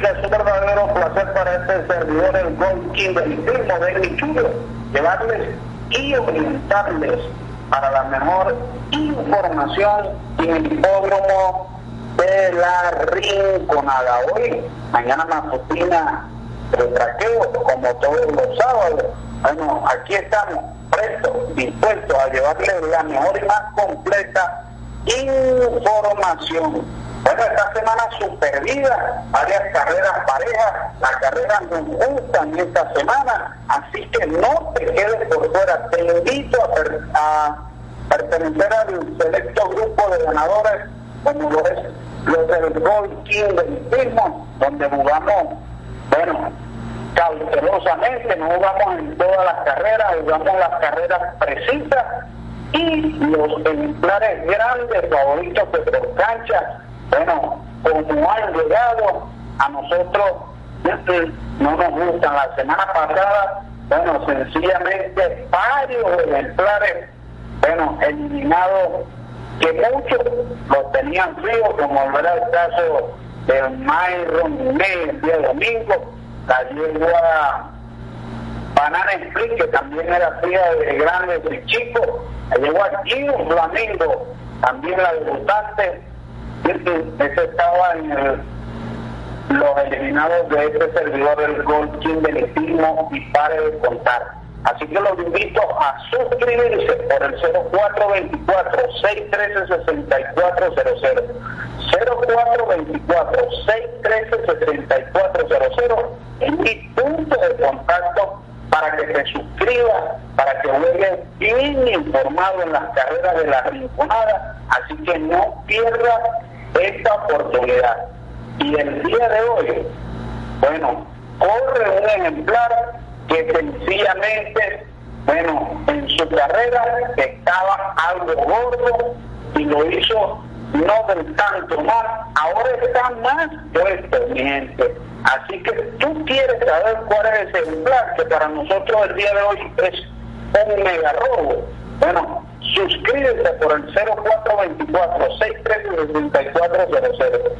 Es un verdadero placer para este servidor, el Gold del Primo de Michulo, llevarles y orientarles para la mejor información en el hipódromo de la Rinconada. Hoy, mañana matutina de traqueo, como todos los sábados. Bueno, aquí estamos prestos, dispuestos a llevarles la mejor y más completa información bueno, esta semana super vida, varias carreras parejas, las carreras nos gustan esta semana, así que no te quedes por fuera, te invito a, pertenecer al selecto grupo de ganadores como lo es los del Gold King del mismo, donde jugamos, bueno, cautelosamente, no jugamos en todas las carreras, jugamos las carreras precisas y los ejemplares grandes favoritos de por cancha bueno, como han llegado a nosotros, no nos gustan. La semana pasada, bueno, sencillamente varios ejemplares, bueno, eliminados, que muchos los tenían fríos, como era el caso del Myron May el día domingo, la yegua Banana Split, que también era fría de grandes y chicos, la yegua un Flamingo, también la debutante, ese estaba en los eliminados de este servidor del Gold King Benetismo y pare de contar. Así que los invito a suscribirse por el 0424-613-6400. 0424-613-6400 es mi punto de contacto para que se suscriba, para que juegue bien informado en las carreras de la rinconada. Así que no pierda esta oportunidad. Y el día de hoy, bueno, corre un ejemplar que sencillamente, bueno, en su carrera estaba algo gordo y lo hizo no del tanto más, ahora está más puesto, mi gente. Así que tú quieres saber cuál es ese ejemplar, que para nosotros el día de hoy es un mega robo. Bueno, suscríbete por el 0424-613-6400.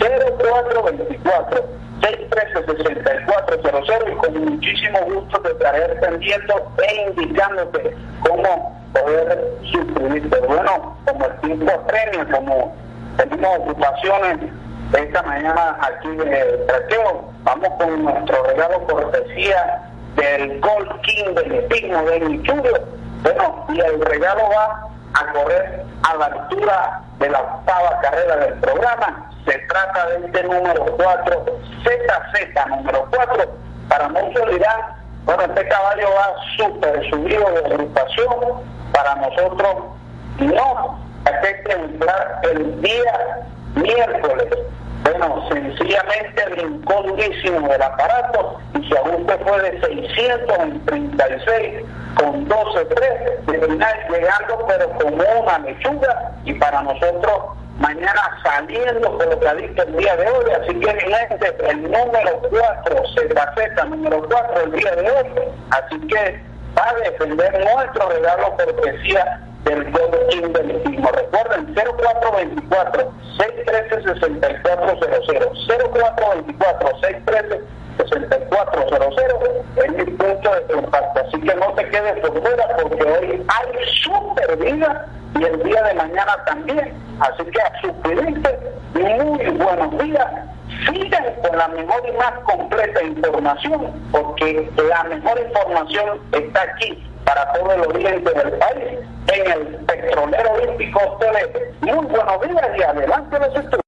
0424 613-6400 y con muchísimo gusto te estaré atendiendo e indicándote cómo poder suscribirte. Bueno, como el tiempo premio, como tenemos ocupaciones esta mañana aquí de traqueo, vamos con nuestro regalo cortesía del Gold King del Pigmo de Michurio bueno, y el regalo va a correr a la altura de la octava carrera del programa. Se trata de este número 4, ZZ número 4. Para muchos dirán, bueno, este caballo va súper subido de agrupación. Para nosotros, no. Entrar el día miércoles. Bueno, sencillamente brincó durísimo del aparato y su ajuste fue de 636 con 12.3, terminar llegando pero como una lechuga y para nosotros mañana saliendo colocadito el día de hoy, así que mi gente, el número 4, ZZ número 4 el día de hoy, así que va a defender nuestro regalo cortesía del King del. Recuerden, 0424 613 6400 0424 613 6400 es mi punto de contacto. Así que no te quedes por fuera porque hoy hay super vida y el día de mañana también. Así que a suscribirte, muy buenos días. Sigan con la mejor y más completa información porque la mejor información está aquí para todo el oriente del país en el petrolero olímpico Tele. Muy buenos días y adelante los estudios.